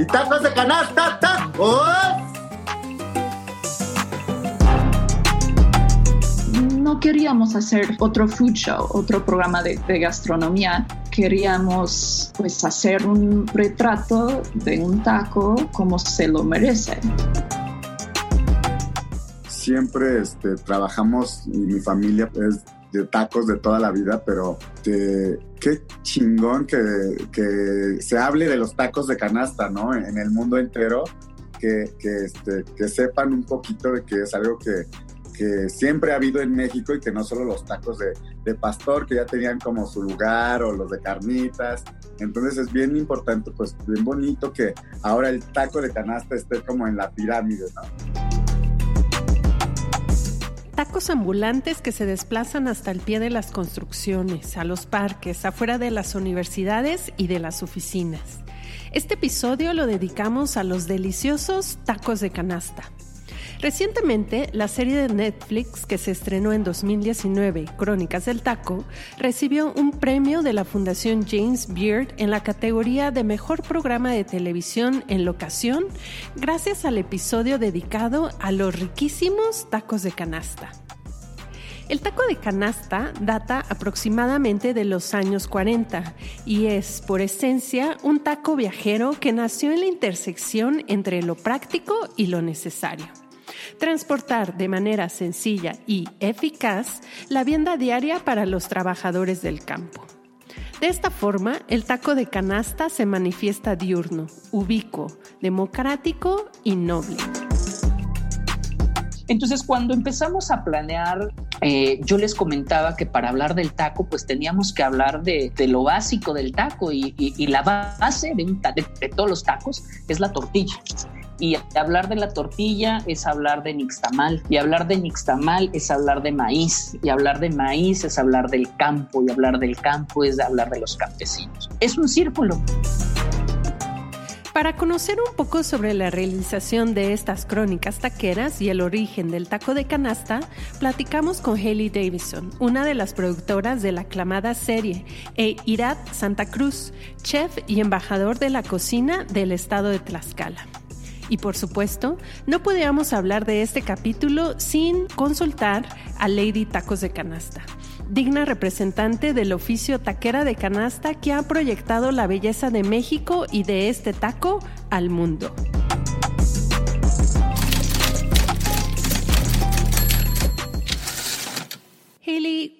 Y tacos de canasta, tacos. No queríamos hacer otro food show, otro programa de, de, gastronomía. Queríamos pues hacer un retrato de un taco como se lo merece. Siempre este, trabajamos y mi familia es de tacos de toda la vida, pero de, qué chingón que, que, se hable de los tacos de canasta, ¿no? En el mundo entero, que, que, este, que sepan un poquito de que es algo que, que siempre ha habido en México y que no solo los tacos de, de, pastor, que ya tenían como su lugar, o los de carnitas. Entonces es bien importante, pues bien bonito que ahora el taco de canasta esté como en la pirámide, ¿no? Tacos ambulantes que se desplazan hasta el pie de las construcciones, a los parques, afuera de las universidades y de las oficinas. Este episodio lo dedicamos a los deliciosos tacos de canasta. Recientemente, la serie de Netflix que se estrenó en 2019, Crónicas del Taco, recibió un premio de la Fundación James Beard en la categoría de Mejor Programa de Televisión en Locación, gracias al episodio dedicado a los riquísimos tacos de canasta. El taco de canasta data aproximadamente de los años 40 y es, por esencia, un taco viajero que nació en la intersección entre lo práctico y lo necesario transportar de manera sencilla y eficaz la vianda diaria para los trabajadores del campo. De esta forma, el taco de canasta se manifiesta diurno, ubicuo, democrático y noble. Entonces, cuando empezamos a planear, eh, yo les comentaba que para hablar del taco, pues teníamos que hablar de, lo básico del taco y, la base de todos los tacos es la tortilla. Y hablar de la tortilla es hablar de nixtamal. Y hablar de nixtamal es hablar de maíz. Y hablar de maíz es hablar del campo. Y hablar del campo es hablar de los campesinos. Es un círculo. Para conocer un poco sobre la realización de estas crónicas taqueras y el origen del taco de canasta, platicamos con Haley Davison, una de las productoras de la aclamada serie, e Irat Santa Cruz, chef y embajador de la cocina del estado de Tlaxcala. Y por supuesto, no podíamos hablar de este capítulo sin consultar a Lady Tacos de Canasta, digna representante del oficio taquera de canasta que ha proyectado la belleza de México y de este taco al mundo. Haley,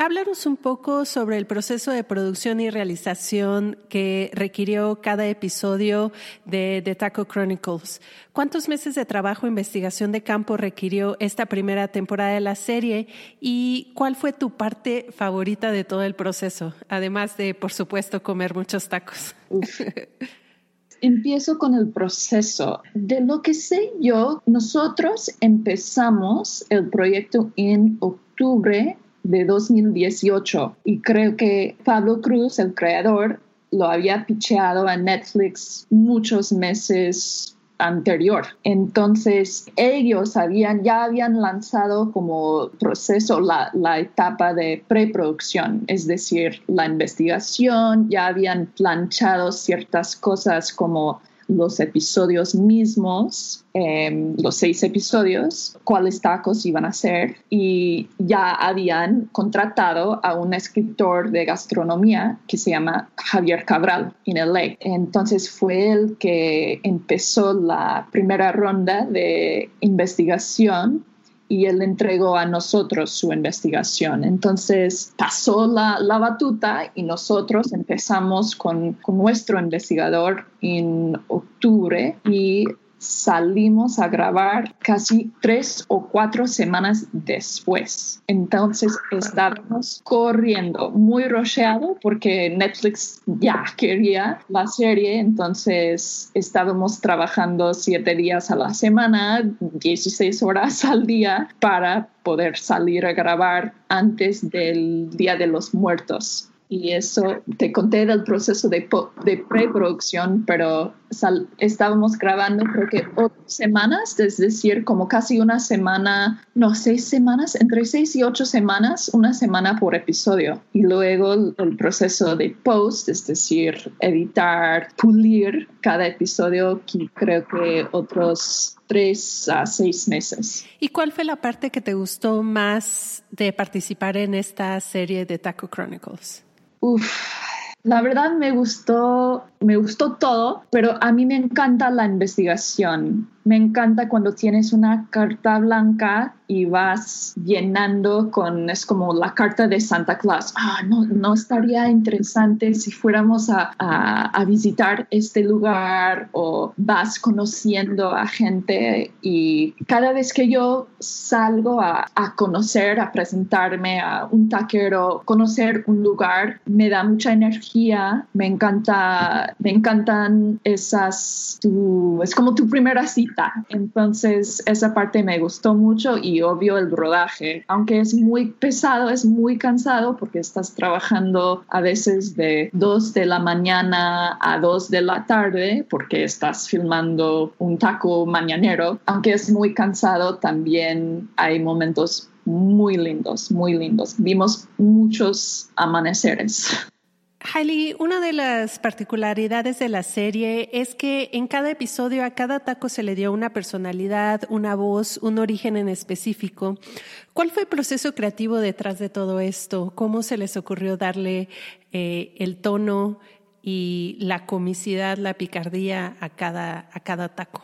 Háblanos un poco sobre el proceso de producción y realización que requirió cada episodio de The Taco Chronicles. ¿Cuántos meses de trabajo e investigación de campo requirió esta primera temporada de la serie? ¿Y cuál fue tu parte favorita de todo el proceso? Además de, por supuesto, comer muchos tacos. Empiezo con el proceso. De lo que sé yo, nosotros empezamos el proyecto en octubre de 2018 y creo que Pablo Cruz, el creador, lo había picheado a Netflix muchos meses anterior. Entonces, ellos habían, ya habían lanzado como proceso la, la etapa de preproducción, es decir, la investigación, ya habían planchado ciertas cosas como los episodios mismos, em, los seis episodios, cuáles tacos iban a ser y ya habían contratado a un escritor de gastronomía que se llama Javier Cabral en LA. Entonces fue el que empezó la primera ronda de investigación y él entregó a nosotros su investigación. Entonces pasó la, la batuta y nosotros empezamos con, con nuestro investigador en octubre y salimos a grabar casi tres o cuatro semanas después. Entonces estábamos corriendo, muy rocheado porque Netflix ya quería la serie, entonces estábamos trabajando siete días a la semana, 16 horas al día para poder salir a grabar antes del Día de los Muertos y eso te conté del proceso de, de preproducción, pero estábamos grabando creo que ocho semanas, es decir, como casi una semana, no, seis semanas, entre seis y ocho semanas, una semana por episodio. Y luego el, proceso de post, es decir, editar, pulir cada episodio, que creo que otros tres a seis meses. ¿Y cuál fue la parte que te gustó más de participar en esta serie de Taco Chronicles? Uf, la verdad me gustó, me gustó todo, pero a mí me encanta la investigación. Me encanta cuando tienes una carta blanca y vas llenando con, es como la carta de Santa Claus. Ah, no, no estaría interesante si fuéramos a, a, visitar este lugar o vas conociendo a gente y cada vez que yo salgo a, a conocer, a presentarme a un taquero, conocer un lugar, me da mucha energía, me encanta, me encantan esas, tu, es como tu primera cita. Entonces esa parte me gustó mucho y obvio el rodaje, aunque es muy pesado, es muy cansado porque estás trabajando a veces de 2 de la mañana a 2 de la tarde porque estás filmando un taco mañanero, aunque es muy cansado, también hay momentos muy lindos, muy lindos. Vimos muchos amaneceres. Hailey, una de las particularidades de la serie es que en cada episodio a cada taco se le dio una personalidad, una voz, un origen en específico. ¿Cuál fue el proceso creativo detrás de todo esto? ¿Cómo se les ocurrió darle eh, el tono y la comicidad, la picardía a cada, a cada taco?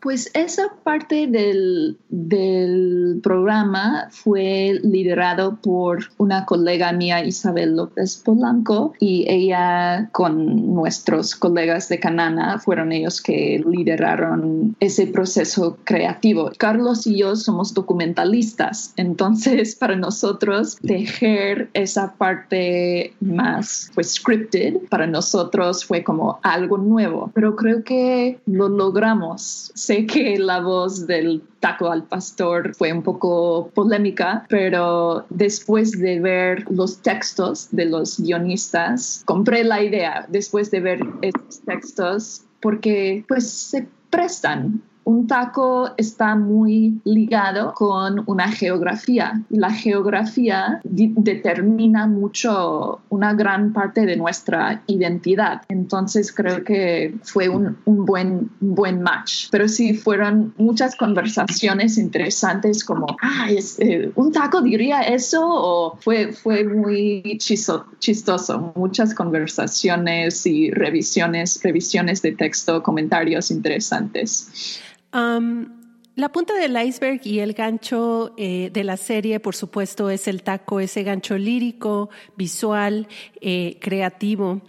Pues esa parte del, del, programa fue liderado por una colega mía, Isabel López Polanco, y ella con nuestros colegas de Canana fueron ellos que lideraron ese proceso creativo. Carlos y yo somos documentalistas, entonces para nosotros tejer esa parte más pues scripted, para nosotros fue como algo nuevo, pero creo que lo logramos sé que la voz del taco al pastor fue un poco polémica, pero después de ver los textos de los guionistas, compré la idea después de ver estos textos porque pues se prestan un taco está muy ligado con una geografía. La geografía determina mucho una gran parte de nuestra identidad. Entonces creo que fue un, buen, buen match. Pero sí fueron muchas conversaciones interesantes como, ah, eh, un taco diría eso o fue, fue muy chistoso. Muchas conversaciones y revisiones, revisiones de texto, comentarios interesantes la punta del iceberg y el gancho eh, de la serie, por supuesto, es el taco, ese gancho lírico, visual, eh, creativo.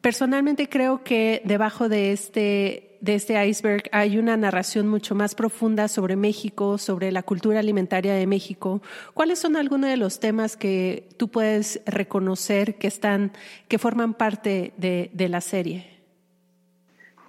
Personalmente creo que debajo de este, de este iceberg hay una narración mucho más profunda sobre México, sobre la cultura alimentaria de México. ¿Cuáles son algunos de los temas que tú puedes reconocer que están, que forman parte de, de la serie?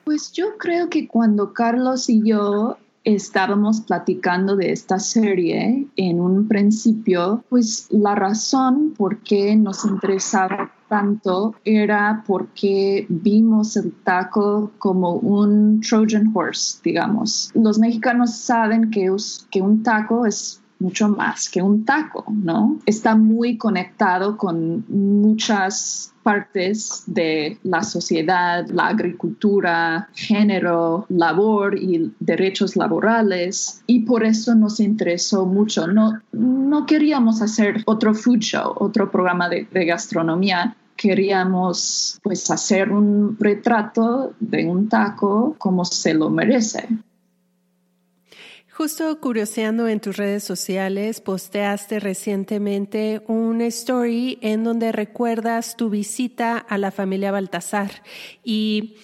Pues yo creo que cuando Carlos y yo estábamos platicando de esta serie en un principio, pues la razón por qué nos interesaba tanto era porque vimos el taco como un Trojan horse, digamos. Los mexicanos saben que, que un taco es mucho más que un taco, ¿no? Está muy conectado con muchas partes de la sociedad, la agricultura, género, labor y derechos laborales y por eso nos interesó mucho. No, no queríamos hacer otro food show, otro programa de, gastronomía, queríamos pues hacer un retrato de un taco como se lo merece. Justo curioseando en tus redes sociales, posteaste recientemente un story en donde recuerdas tu visita a la familia Baltasar y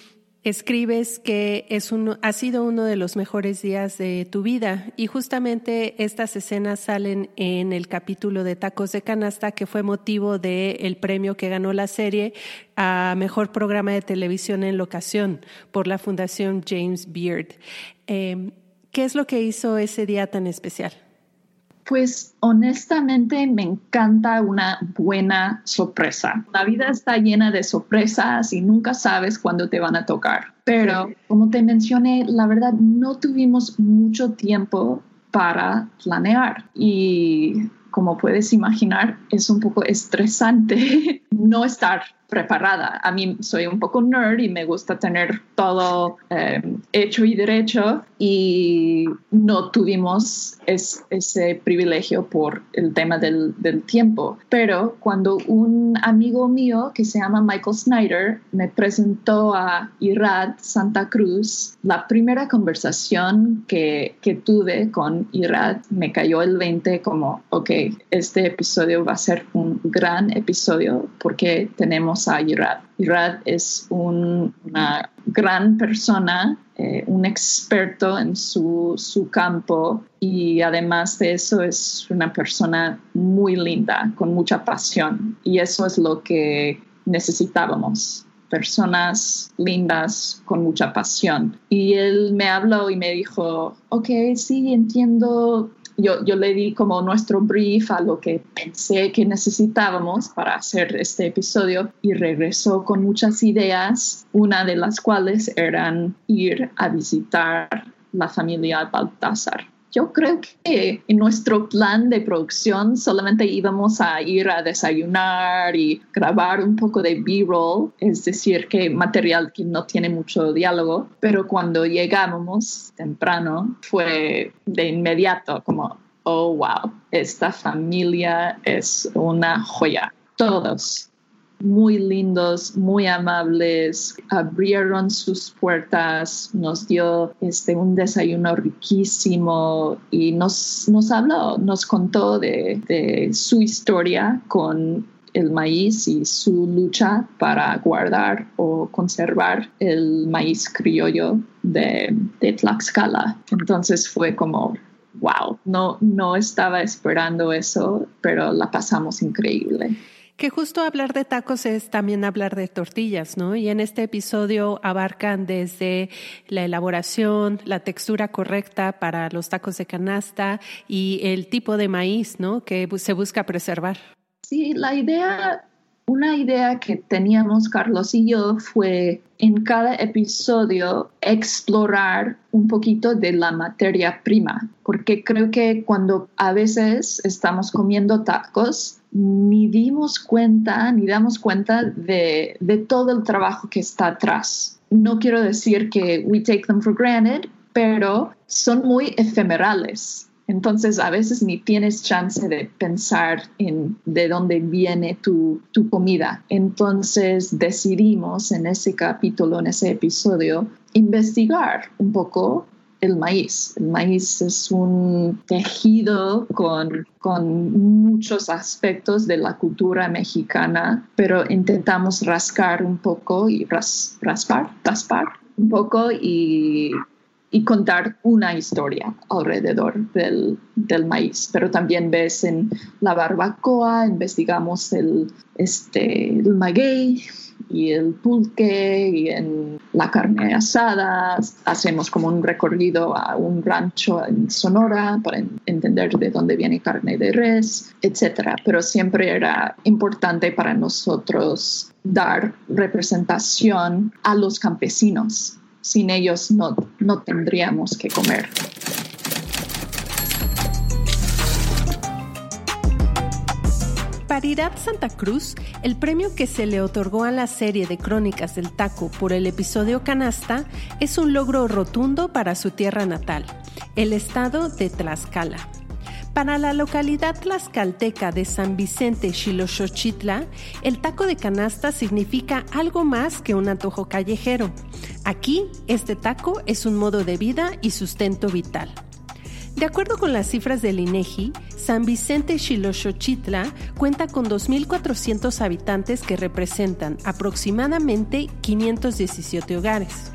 escribes que es ha sido uno de los mejores días de tu vida y justamente estas escenas salen en el capítulo de Tacos de Canasta que fue motivo del premio que ganó la serie a Mejor Programa de Televisión en Locación por la Fundación James Beard. Eh, ¿Qué es lo que hizo ese día tan especial? Pues honestamente me encanta una buena sorpresa. La vida está llena de sorpresas y nunca sabes cuándo te van a tocar. Pero como te mencioné, la verdad no tuvimos mucho tiempo para planear y como puedes imaginar es un poco estresante no estar preparada. A mí soy un poco nerd y me gusta tener todo eh, hecho y derecho y no tuvimos ese privilegio por el tema del, del, tiempo. Pero cuando un amigo mío que se llama Michael Snyder me presentó a Irad Santa Cruz, la primera conversación que, que tuve con Irad me cayó el 20 como, ok, este episodio va a ser un gran episodio porque tenemos a Irad. Irad es una gran persona, eh, un experto en su, su campo y además de eso es una persona muy linda, con mucha pasión y eso es lo que necesitábamos personas lindas con mucha pasión. Y él me habló y me dijo, ok, sí, entiendo yo, yo, le di como nuestro brief a lo que pensé que necesitábamos para hacer este episodio y regresó con muchas ideas, una de las cuales eran ir a visitar la familia Baltasar. Yo creo que en nuestro plan de producción solamente íbamos a ir a desayunar y grabar un poco de B-roll, es decir, que material que no tiene mucho diálogo, pero cuando llegábamos temprano fue de inmediato como, oh, wow, esta familia es una joya. Todos muy lindos, muy amables, abrieron sus puertas, nos dio este, un desayuno riquísimo y nos, nos habló, nos contó de, de su historia con el maíz y su lucha para guardar o conservar el maíz criollo de, de Tlaxcala. Entonces fue como, wow, no, no estaba esperando eso, pero la pasamos increíble. Que justo hablar de tacos es también hablar de tortillas, ¿no? Y en este episodio abarcan desde la elaboración, la textura correcta para los tacos de canasta y el tipo de maíz, ¿no? Que se busca preservar. Sí, la idea, una idea que teníamos Carlos y yo fue en cada episodio explorar un poquito de la materia prima, porque creo que cuando a veces estamos comiendo tacos, ni dimos cuenta, ni damos cuenta de, de todo el trabajo que está atrás. No quiero decir que we take them for granted, pero son muy efemerales. Entonces a veces ni tienes chance de pensar en de dónde viene tu, tu, comida. Entonces decidimos en ese capítulo, en ese episodio, investigar un poco el maíz. El maíz es un tejido con, con muchos aspectos de la cultura mexicana, pero intentamos rascar un poco y raspar, raspar un poco y, y, contar una historia alrededor del, del, maíz. Pero también ves en la barbacoa, investigamos el, este, el maguey, y el pulque y en la carne asada. Hacemos como un recorrido a un rancho en Sonora para entender de dónde viene carne de res, etc. Pero siempre era importante para nosotros dar representación a los campesinos sin ellos no, no tendríamos que comer. Paridad Santa Cruz, el premio que se le otorgó a la serie de Crónicas del Taco por el episodio Canasta, es un logro rotundo para su tierra natal, el estado de Tlaxcala. Para la localidad tlaxcalteca de San Vicente Xiloxochitla, el taco de canasta significa algo más que un antojo callejero. Aquí, este taco es un modo de vida y sustento vital. De acuerdo con las cifras del INEGI, San Vicente Xiloxochitla cuenta con 2.400 habitantes que representan aproximadamente 517 hogares.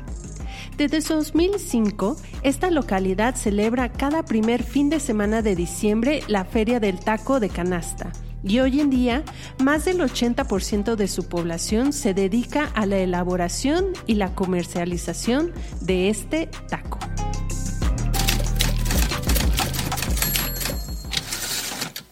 Desde 2005, esta localidad celebra cada primer fin de semana de diciembre la Feria del Taco de Canasta. Y hoy en día, más del 80% de su población se dedica a la elaboración y la comercialización de este taco.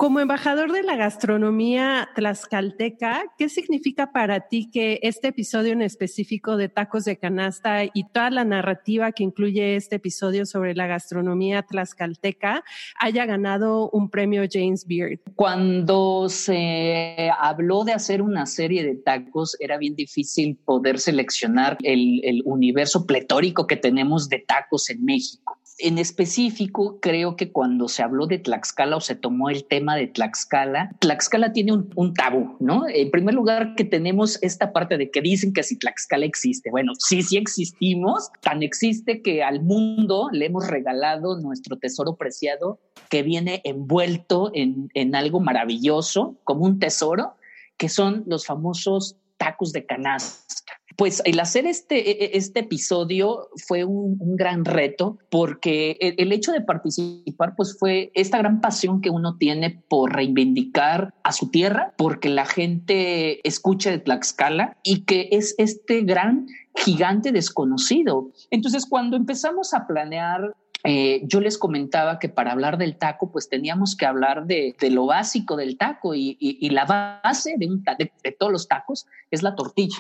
Como embajador de la gastronomía tlaxcalteca, ¿qué significa para ti que este episodio en específico de tacos de canasta y toda la narrativa que incluye este episodio sobre la gastronomía tlaxcalteca haya ganado un premio James Beard? Cuando se habló de hacer una serie de tacos, era bien difícil poder seleccionar el, el universo pletórico que tenemos de tacos en México en específico, creo que cuando se habló de Tlaxcala o se tomó el tema de Tlaxcala, Tlaxcala tiene un, tabú, ¿no? En primer lugar, que tenemos esta parte de que dicen que si Tlaxcala existe. Bueno, sí, sí existimos, tan existe que al mundo le hemos regalado nuestro tesoro preciado que viene envuelto en, en algo maravilloso, como un tesoro, que son los famosos tacos de canasta. Pues el hacer este, e, e, este episodio fue un, gran reto porque el, hecho de participar pues fue esta gran pasión que uno tiene por reivindicar a su tierra, porque la gente escucha de Tlaxcala y que es este gran gigante desconocido. Entonces cuando empezamos a planear eh, yo les comentaba que para hablar del taco, pues teníamos que hablar de, lo básico del taco y, la base de, de, todos los tacos es la tortilla.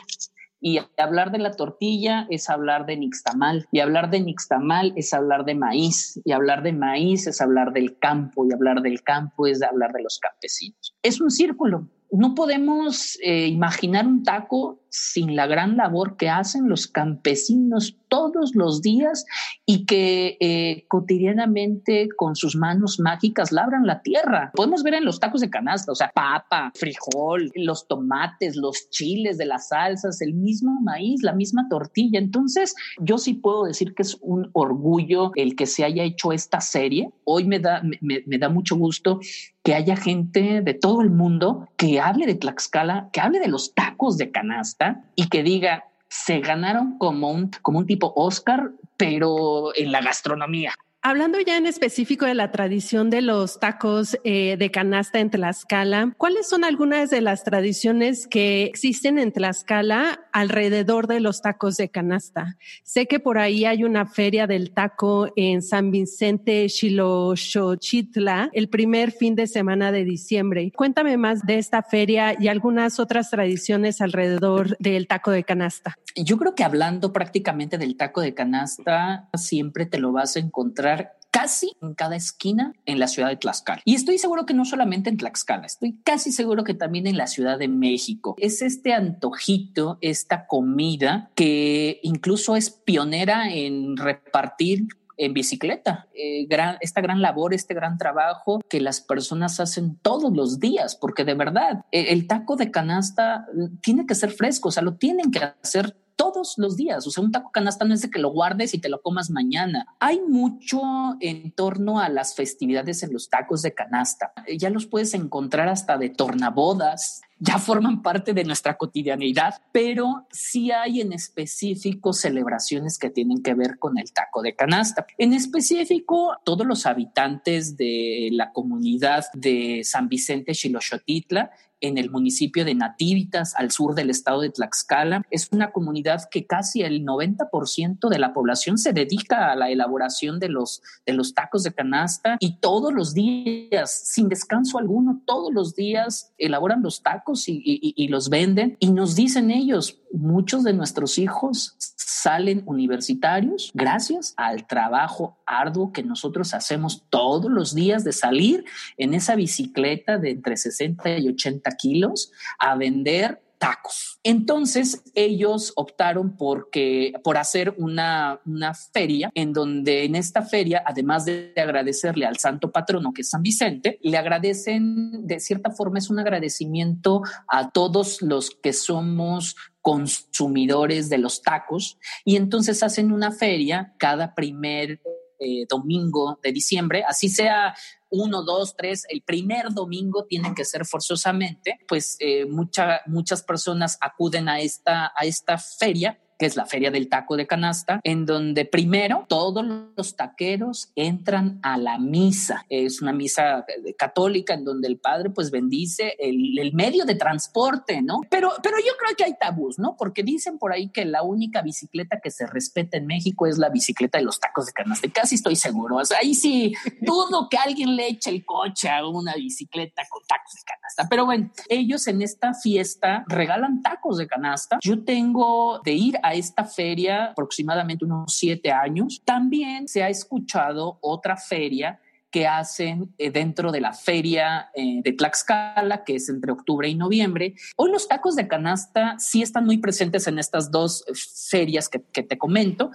Y hablar de la tortilla es hablar de nixtamal. Y hablar de nixtamal es hablar de maíz. Y hablar de maíz es hablar del campo. Y hablar del campo es hablar de los campesinos. Es un círculo. No podemos eh, imaginar un taco sin la gran labor que hacen los campesinos todos los días y que eh, cotidianamente con sus manos mágicas labran la tierra. Podemos ver en los tacos de canasta, o sea, papa, frijol, los tomates, los chiles de las salsas, el mismo maíz, la misma tortilla. Entonces, yo sí puedo decir que es un orgullo el que se haya hecho esta serie. Hoy me da, me da mucho gusto que haya gente de todo el mundo que hable de Tlaxcala, que hable de los tacos de canasta y que diga, se ganaron como un, como un tipo Oscar, pero en la gastronomía. Hablando ya en específico de la tradición de los tacos eh, de canasta en Tlaxcala, ¿cuáles son algunas de las tradiciones que existen en Tlaxcala alrededor de los tacos de canasta? Sé que por ahí hay una feria del taco en San Vicente, Xiloxochitla, el primer fin de semana de diciembre. Cuéntame más de esta feria y algunas otras tradiciones alrededor del taco de canasta. Yo creo que hablando prácticamente del taco de canasta, siempre te lo vas a encontrar casi en cada esquina en la ciudad de Tlaxcala. Y estoy seguro que no solamente en Tlaxcala, estoy casi seguro que también en la Ciudad de México. Es este antojito, esta comida que incluso es pionera en repartir en bicicleta. Eh, esta gran labor, este gran trabajo que las personas hacen todos los días, porque de verdad e, el taco de canasta tiene que ser fresco, o sea, lo tienen que hacer todos los días. O sea, un taco canasta no es de que lo guardes y te lo comas mañana. Hay mucho en torno a las festividades en los tacos de canasta. Ya los puedes encontrar hasta de tornabodas, ya forman parte de nuestra cotidianidad, pero sí hay en específico celebraciones que tienen que ver con el taco de canasta. En específico, todos los habitantes de la comunidad de San Vicente Xiloxotitla en el municipio de Nativitas, al sur del estado de Tlaxcala. Es una comunidad que casi el 90% de la población se dedica a la elaboración de los, de los tacos de canasta y todos los días, sin descanso alguno, todos los días elaboran los tacos y, y los venden y nos dicen ellos, muchos de nuestros hijos salen universitarios gracias al trabajo arduo que nosotros hacemos todos los días de salir en esa bicicleta de entre 60 y 80 kilos a vender tacos. Entonces ellos optaron porque, por hacer una, una feria en donde en esta feria, además de agradecerle al santo patrono que es San Vicente, le agradecen, de cierta forma es un agradecimiento a todos los que somos consumidores de los tacos y entonces hacen una feria cada primer eh, domingo de diciembre, así sea uno, dos, tres, el primer domingo tiene que ser forzosamente, pues eh, muchas personas acuden a esta, a esta feria que es la Feria del Taco de Canasta, en donde primero todos los taqueros entran a la misa. Es una misa eh, católica en donde el padre pues bendice el, medio de transporte, ¿no? Pero, pero yo creo que hay tabús, ¿no? Porque dicen por ahí que la única bicicleta que se respeta en México es la bicicleta de los tacos de canasta. Casi estoy seguro. O sea, ahí sí dudo que alguien le eche el coche a una bicicleta con tacos de canasta. Pero bueno, ellos en esta fiesta regalan tacos de canasta. Yo tengo de ir a esta feria aproximadamente unos siete años. También se ha escuchado otra feria que hacen eh, dentro de la feria eh, de Tlaxcala, que es entre octubre y noviembre. Hoy los tacos de canasta sí están muy presentes en estas dos ferias que, que te comento.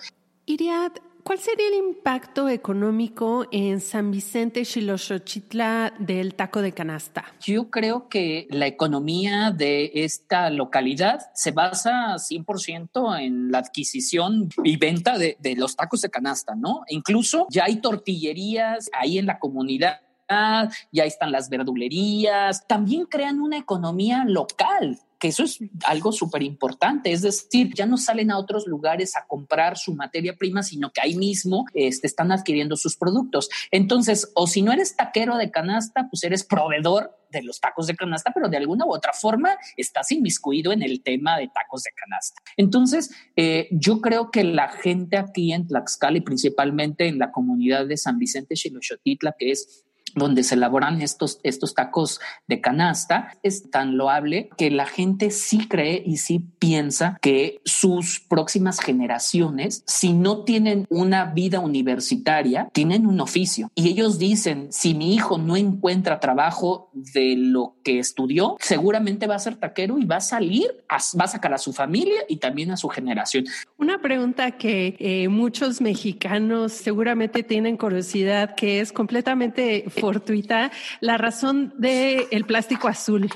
Iriad, ¿Cuál sería el impacto económico en San Vicente Xiloxochitla del taco de canasta? Yo creo que la economía de esta localidad se basa 100% en la adquisición y venta de los tacos de canasta, ¿no? Incluso ya hay tortillerías ahí en la comunidad ya están las verdulerías, también crean una economía local que eso es algo súper importante, es decir, ya no salen a otros lugares a comprar su materia prima, sino que ahí mismo este, están adquiriendo sus productos. Entonces, o si no eres taquero de canasta, pues eres proveedor de los tacos de canasta, pero de alguna u otra forma estás inmiscuido en el tema de tacos de canasta. Entonces, eh, yo creo que la gente aquí en Tlaxcala y principalmente en la comunidad de San Vicente Xiloxotitla, que es donde se elaboran estos, estos tacos de canasta, es tan loable que la gente sí cree y sí piensa que sus próximas generaciones, si no tienen una vida universitaria, tienen un oficio. Y ellos dicen, si mi hijo no encuentra trabajo de lo que estudió, seguramente va a ser taquero y va a salir, va a sacar a su familia y también a su generación. Una pregunta que eh, muchos mexicanos seguramente tienen curiosidad, que es completamente fortuita la razón del el plástico azul.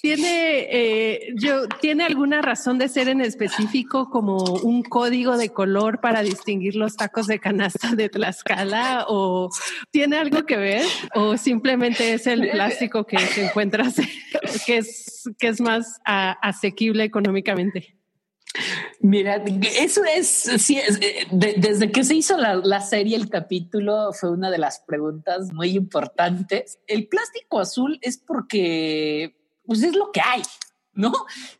¿Tiene, eh, yo, ¿Tiene alguna razón de ser en específico como un código de color para distinguir los tacos de canasta de Tlaxcala? ¿O tiene algo que ver? ¿O simplemente es el plástico que, se encuentras que es, que es más asequible económicamente? Mira, eso es, eh, desde que se hizo la, serie, el capítulo fue una de las preguntas muy importantes. El plástico azul es porque, pues es lo que hay, ¿no?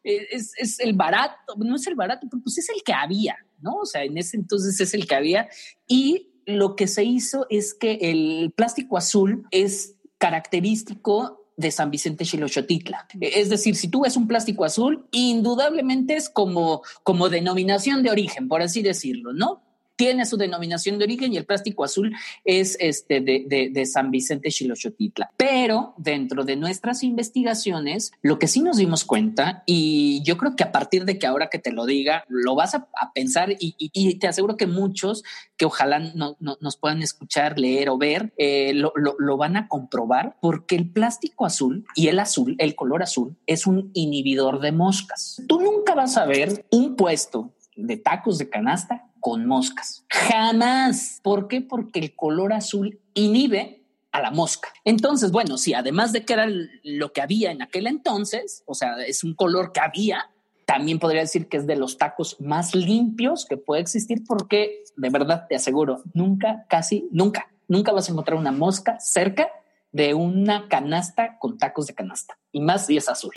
Eh, es, es, el barato, no es el barato, pero pues es el que había, ¿no? O sea, en ese entonces es el que había. Y lo que se hizo es que el plástico azul es característico de San Vicente Xiloxotitla. Es decir, si tú ves un plástico azul, indudablemente es como, como denominación de origen, por así decirlo, ¿no? Tiene su denominación de origen y el plástico azul es este de, San Vicente Xiloxotitla. Pero dentro de nuestras investigaciones, lo que sí nos dimos cuenta, y yo creo que a partir de que ahora que te lo diga, lo vas a, pensar y, te aseguro que muchos que ojalá no, nos puedan escuchar, leer o ver, eh, lo van a comprobar porque el plástico azul y el azul, el color azul, es un inhibidor de moscas. Tú nunca vas a ver un puesto de tacos de canasta con moscas. Jamás. ¿Por qué? Porque el color azul inhibe a la mosca. Entonces, bueno, si además de que era lo que había en aquel entonces, o sea, es un color que había, también podría decir que es de los tacos más limpios que puede existir porque de verdad te aseguro, nunca, casi nunca, nunca vas a encontrar una mosca cerca de una canasta con tacos de canasta y más si es azul.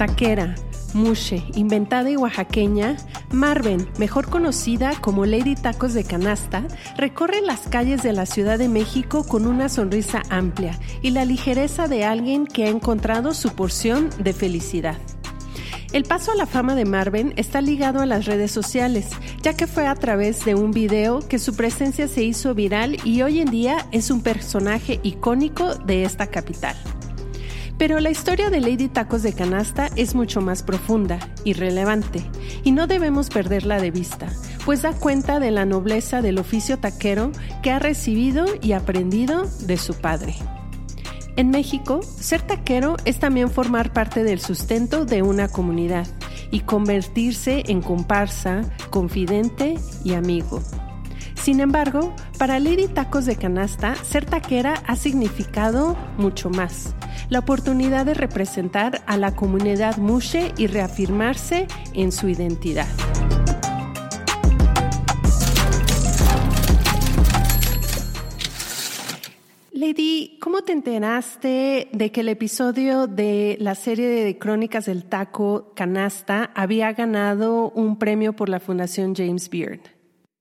Taquera, mushe, inventada y oaxaqueña, Marven, mejor conocida como Lady Tacos de Canasta, recorre las calles de la Ciudad de México con una sonrisa amplia y la ligereza de alguien que ha encontrado su porción de felicidad. El paso a la fama de Marven está ligado a las redes sociales, ya que fue a través de un video que su presencia se hizo viral y hoy en día es un personaje icónico de esta capital. Pero la historia de Lady Tacos de Canasta es mucho más profunda y relevante, y no debemos perderla de vista, pues da cuenta de la nobleza del oficio taquero que ha recibido y aprendido de su padre. En México, ser taquero es también formar parte del sustento de una comunidad y convertirse en comparsa, confidente y amigo. Sin embargo, para Lady Tacos de Canasta, ser taquera ha significado mucho más la oportunidad de representar a la comunidad Mushe y reafirmarse en su identidad. Lady, ¿cómo te enteraste de que el episodio de la serie de Crónicas del Taco Canasta había ganado un premio por la Fundación James Beard?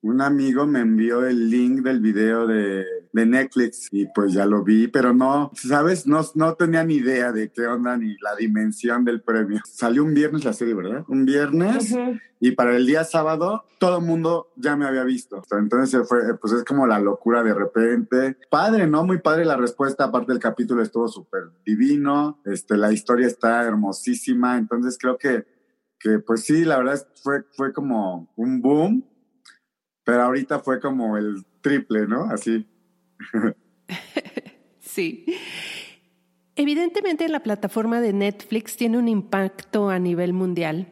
Un amigo me envió el link del video de de Netflix y pues ya lo vi, pero no, ¿sabes? No, no tenía ni idea de qué onda ni la dimensión del premio. Salió un viernes la serie, ¿verdad? Un viernes y para el día sábado todo el mundo ya me había visto. Entonces fue, pues es como la locura de repente. Padre, ¿no? Muy padre la respuesta, aparte del capítulo estuvo súper divino, este, la historia está hermosísima, entonces creo que, que pues sí, la verdad fue, fue como un boom, pero ahorita fue como el triple, ¿no? Así. sí. Evidentemente la plataforma de Netflix tiene un impacto a nivel mundial.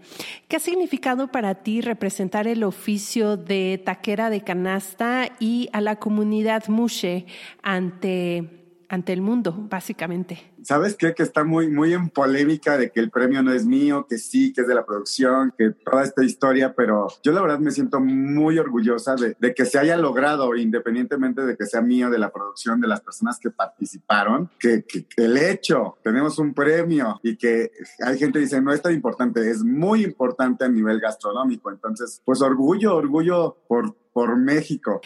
¿Qué ha significado para ti representar el oficio de taquera de canasta y a la comunidad Mushe ante ante el mundo, básicamente. ¿Sabes qué? Que está muy, muy en polémica de que el premio no es mío, que sí, que es de la producción, que toda esta historia, pero yo la verdad me siento muy orgullosa de, de que se haya logrado, independientemente de que sea mío, de la producción, de las personas que participaron, que, que, el hecho, tenemos un premio y que hay gente que dice, no es tan importante, es muy importante a nivel gastronómico. Entonces, pues orgullo, orgullo por, por México.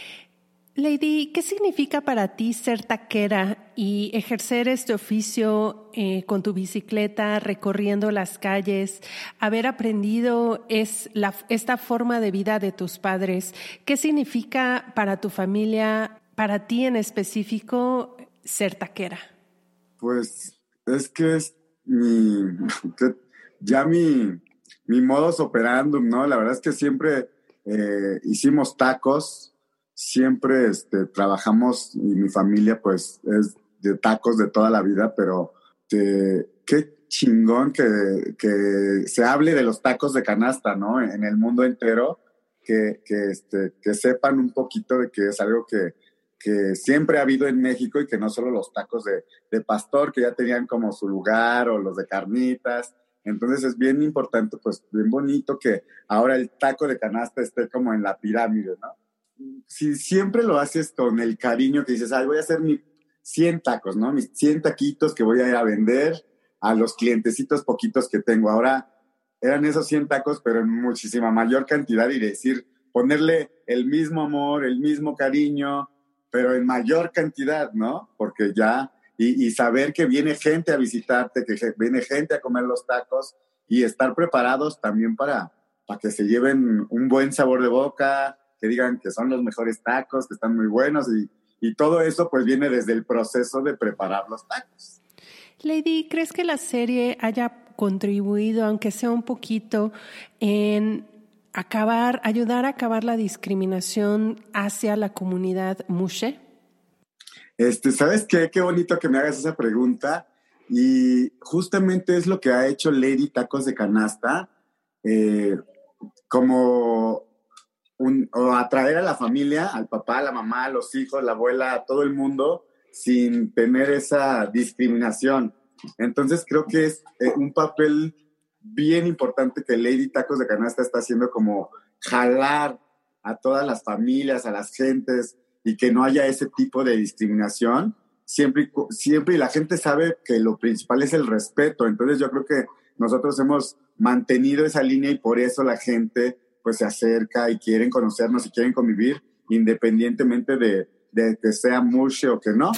Lady, ¿qué significa para ti ser taquera y ejercer este oficio eh, con tu bicicleta, recorriendo las calles, haber aprendido esta forma de vida de tus padres? ¿Qué significa para tu familia, para ti en específico, ser taquera? Pues es que es mi, ya mi, mi modus operandum, ¿no? La verdad es que siempre eh, hicimos tacos siempre este, trabajamos y mi familia pues es de tacos de toda la vida, pero qué chingón que, que, se hable de los tacos de canasta, ¿no? En el mundo entero, que, que, este, que sepan un poquito de que es algo que, que siempre ha habido en México y que no solo los tacos de, de, pastor, que ya tenían como su lugar, o los de carnitas. Entonces es bien importante, pues bien bonito que ahora el taco de canasta esté como en la pirámide, ¿no? Si siempre lo haces con el cariño que dices, ay, voy a hacer mis 100 tacos, ¿no? Mis 100 taquitos que voy a ir a vender a los clientecitos poquitos que tengo. Ahora eran esos 100 tacos, pero en muchísima mayor cantidad y decir, ponerle el mismo amor, el mismo cariño, pero en mayor cantidad, ¿no? Porque ya, y, y saber que viene gente a visitarte, que viene gente a comer los tacos y estar preparados también para, para que se lleven un buen sabor de boca, que digan que son los mejores tacos, que están muy buenos y, y todo eso pues viene desde el proceso de preparar los tacos. Lady, ¿crees que la serie haya contribuido, aunque sea un poquito, en acabar, ayudar a acabar la discriminación hacia la comunidad Mushe? Este, ¿sabes qué? Qué bonito que me hagas esa pregunta. Y justamente es lo que ha hecho Lady Tacos de Canasta. Eh, como o atraer a la familia, al papá, a la mamá, a los hijos, la abuela, a todo el mundo, sin tener esa discriminación. Entonces creo que es eh, un papel bien importante que Lady Tacos de Canasta está haciendo como jalar a todas las familias, a las gentes y que no haya ese tipo de discriminación. Siempre, siempre y la gente sabe que lo principal es el respeto. Entonces yo creo que nosotros hemos mantenido esa línea y por eso la gente pues se acerca y quieren conocernos y quieren convivir independientemente de, de que sea mushe o que no.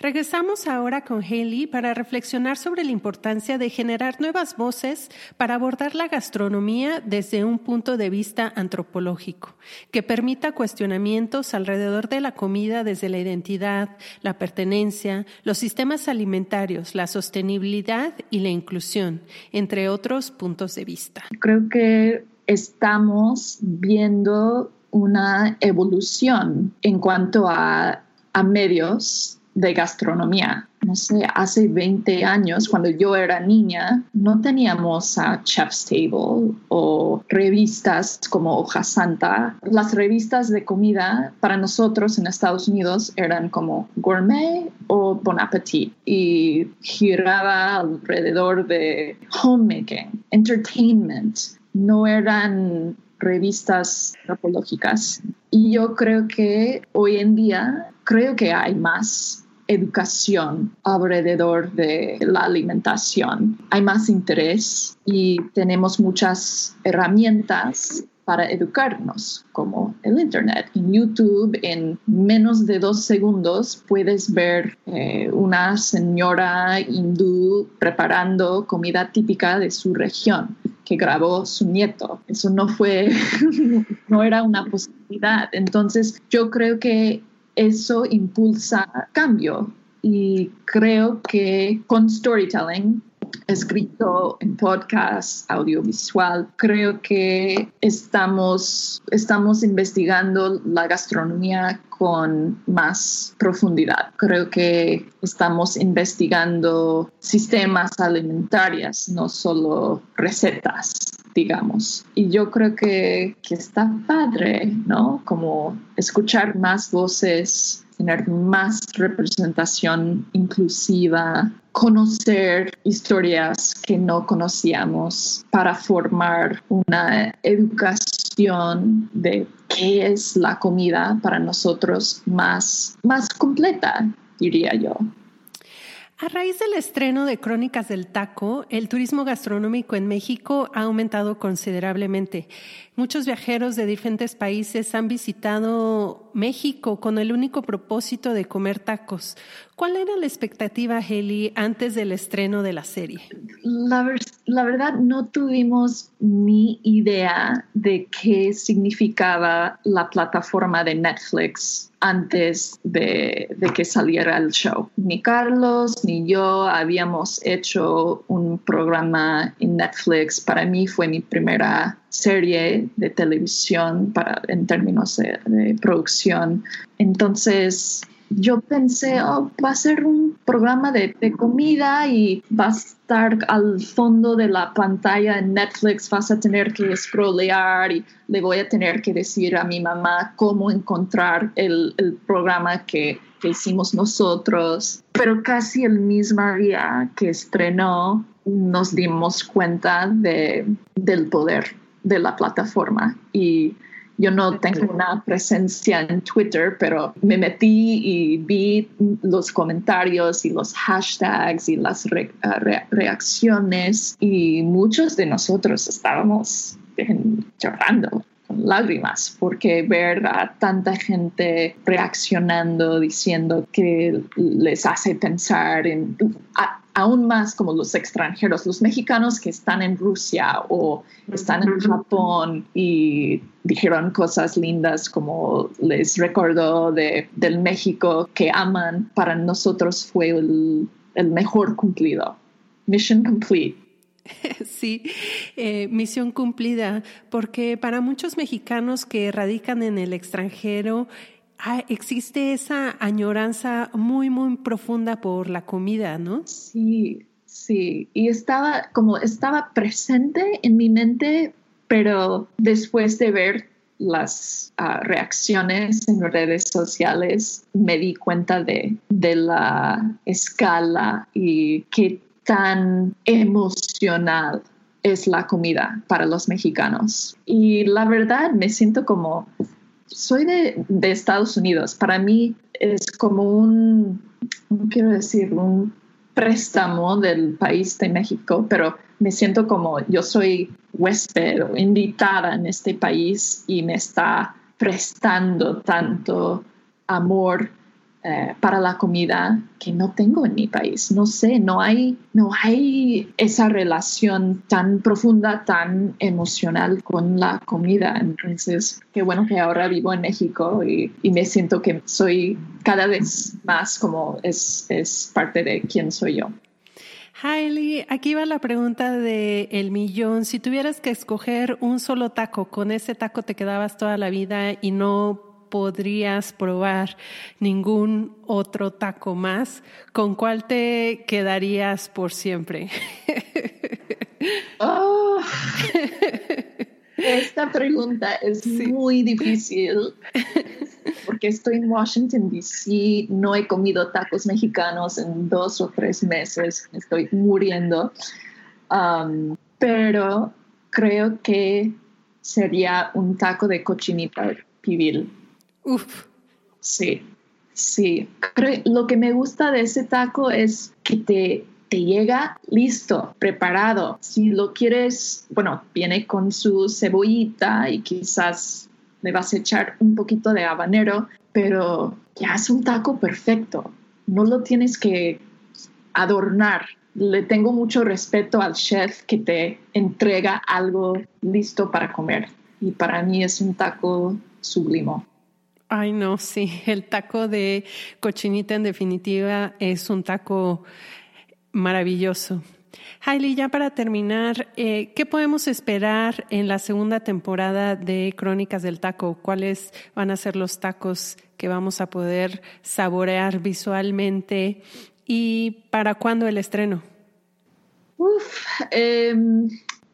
Regresamos ahora con Haley para reflexionar sobre la importancia de generar nuevas voces para abordar la gastronomía desde un punto de vista antropológico, que permita cuestionamientos alrededor de la comida desde la identidad, la pertenencia, los sistemas alimentarios, la sostenibilidad y la inclusión, entre otros puntos de vista. Creo que estamos viendo una evolución en cuanto a, a medios de gastronomía. No sé, hace 20 años, cuando yo era niña, no teníamos a Chef's Table o revistas como Hoja Santa. Las revistas de comida para nosotros en Estados Unidos eran como Gourmet o Bon Appetit y giraba alrededor de homemaking, entertainment. No eran revistas antropológicas. Y yo creo que hoy en día, creo que hay más educación alrededor de la alimentación. Hay más interés y tenemos muchas herramientas para educarnos, como el Internet. En YouTube, en menos de dos segundos, puedes ver eh, una señora hindú preparando comida típica de su región que grabó su nieto. Eso no fue, no era una posibilidad. Entonces, yo creo que eso impulsa cambio y creo que con storytelling escrito en podcast, audiovisual. Creo que estamos, estamos investigando la gastronomía con más profundidad. Creo que estamos investigando sistemas alimentarios, no solo recetas digamos. Y yo creo que, que está padre, ¿no? Como escuchar más voces, tener más representación inclusiva, conocer historias que no conocíamos para formar una educación de qué es la comida para nosotros más, más completa, diría yo. A raíz del estreno de Crónicas del Taco, el turismo gastronómico en México ha aumentado considerablemente. Muchos viajeros de diferentes países han visitado México con el único propósito de comer tacos. ¿Cuál era la expectativa, Heli, antes del estreno de la serie? La, verdad, no tuvimos ni idea de qué significaba la plataforma de Netflix antes de, que saliera el show. Ni Carlos ni yo habíamos hecho un programa en Netflix. Para mí fue mi primera serie de televisión para, en términos de, producción. Entonces, yo pensé, oh, va a ser un programa de, de, comida y va a estar al fondo de la pantalla en Netflix, vas a tener que scrollear y le voy a tener que decir a mi mamá cómo encontrar el, el programa que, que, hicimos nosotros. Pero casi el mismo día que estrenó, nos dimos cuenta de, del poder de la plataforma y yo no tengo una presencia en Twitter, pero me metí y vi los comentarios y los hashtags y las reacciones y muchos de nosotros estábamos llorando lágrimas porque ver a tanta gente reaccionando, diciendo que les hace pensar en aún más como los extranjeros, los mexicanos que están en Rusia o están en Japón y dijeron cosas lindas como les recordó de, del México que aman, para nosotros fue el, el mejor cumplido. Mission complete. Sí, eh, misión cumplida, porque para muchos mexicanos que radican en el extranjero, Ah, existe esa añoranza muy, muy profunda por la comida, ¿no? Sí, sí. Y estaba como, estaba presente en mi mente, pero después de ver las uh, reacciones en redes sociales, me di cuenta de, de la escala y qué tan emocional es la comida para los mexicanos. Y la verdad me siento como soy de, Estados Unidos. Para mí es como un, no quiero decir, un préstamo del país de México, pero me siento como yo soy huésped o invitada en este país y me está prestando tanto amor eh, para la comida que no tengo en mi país. No sé, no hay, no hay esa relación tan profunda, tan emocional con la comida. Entonces, qué bueno que ahora vivo en México y, me siento que soy cada vez más como es, es parte de quién soy yo. Hailey, aquí va la pregunta de el millón. Si tuvieras que escoger un solo taco, con ese taco te quedabas toda la vida y no podrías probar ningún otro taco más, ¿con cuál te quedarías por siempre? Oh. esta pregunta es muy difícil porque estoy en Washington, D.C., no he comido tacos mexicanos en dos o tres meses, estoy muriendo, um, pero creo que sería un taco de cochinita pibil. Sí, sí. lo que me gusta de ese taco es que te, te llega listo, preparado. Si lo quieres, bueno, viene con su cebollita y quizás le vas a echar un poquito de habanero, pero ya es un taco perfecto. No lo tienes que adornar. Le tengo mucho respeto al chef que te entrega algo listo para comer. Y para mí es un taco sublimo. Ay, no, sí, el taco de cochinita en definitiva es un taco maravilloso. Hailey, ya para terminar, eh, ¿qué podemos esperar en la segunda temporada de Crónicas del Taco? ¿Cuáles van a ser los tacos que vamos a poder saborear visualmente? ¿Y para cuándo el estreno? Uf, em,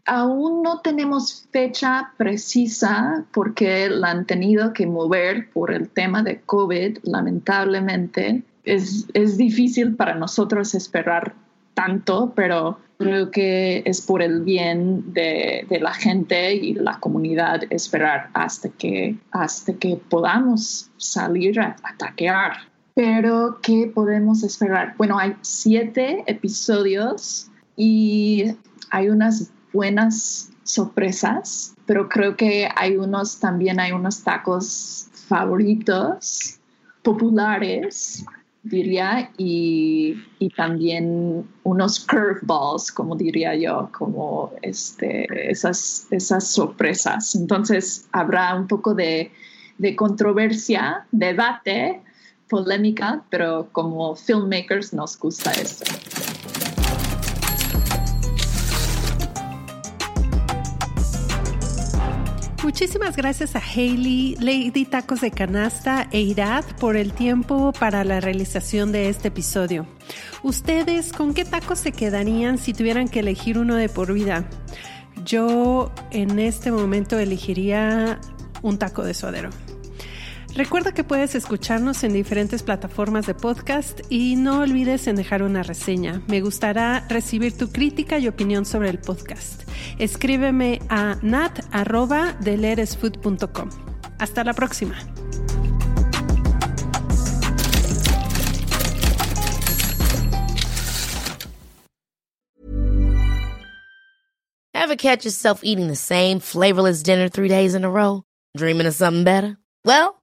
Aún no tenemos fecha precisa porque la han tenido que mover por el tema de COVID, lamentablemente. Es, es difícil para nosotros esperar tanto, pero creo que es por el bien de, de, la gente y la comunidad esperar hasta que, hasta que podamos salir a ataquear. Pero, ¿qué podemos esperar? Bueno, hay siete episodios y hay unas buenas sorpresas, pero creo que hay unos, también hay unos tacos favoritos, populares, diría, y, y, también unos curveballs, como diría yo, como este, esas, esas sorpresas. Entonces habrá un poco de, de controversia, debate, polémica, pero como filmmakers nos gusta esto. Muchísimas gracias a Hailey, Lady Tacos de Canasta e Irad por el tiempo para la realización de este episodio. ¿Ustedes con qué tacos se quedarían si tuvieran que elegir uno de por vida? Yo en este momento elegiría un taco de suadero. Recuerda que puedes escucharnos en diferentes plataformas de podcast y no olvides en dejar una reseña. Me gustará recibir tu crítica y opinión sobre el podcast. Escríbeme a nat.deleresfood.com. Hasta la próxima. Ever catch yourself eating the same flavorless dinner three days in a row? Dreaming of something better? Well,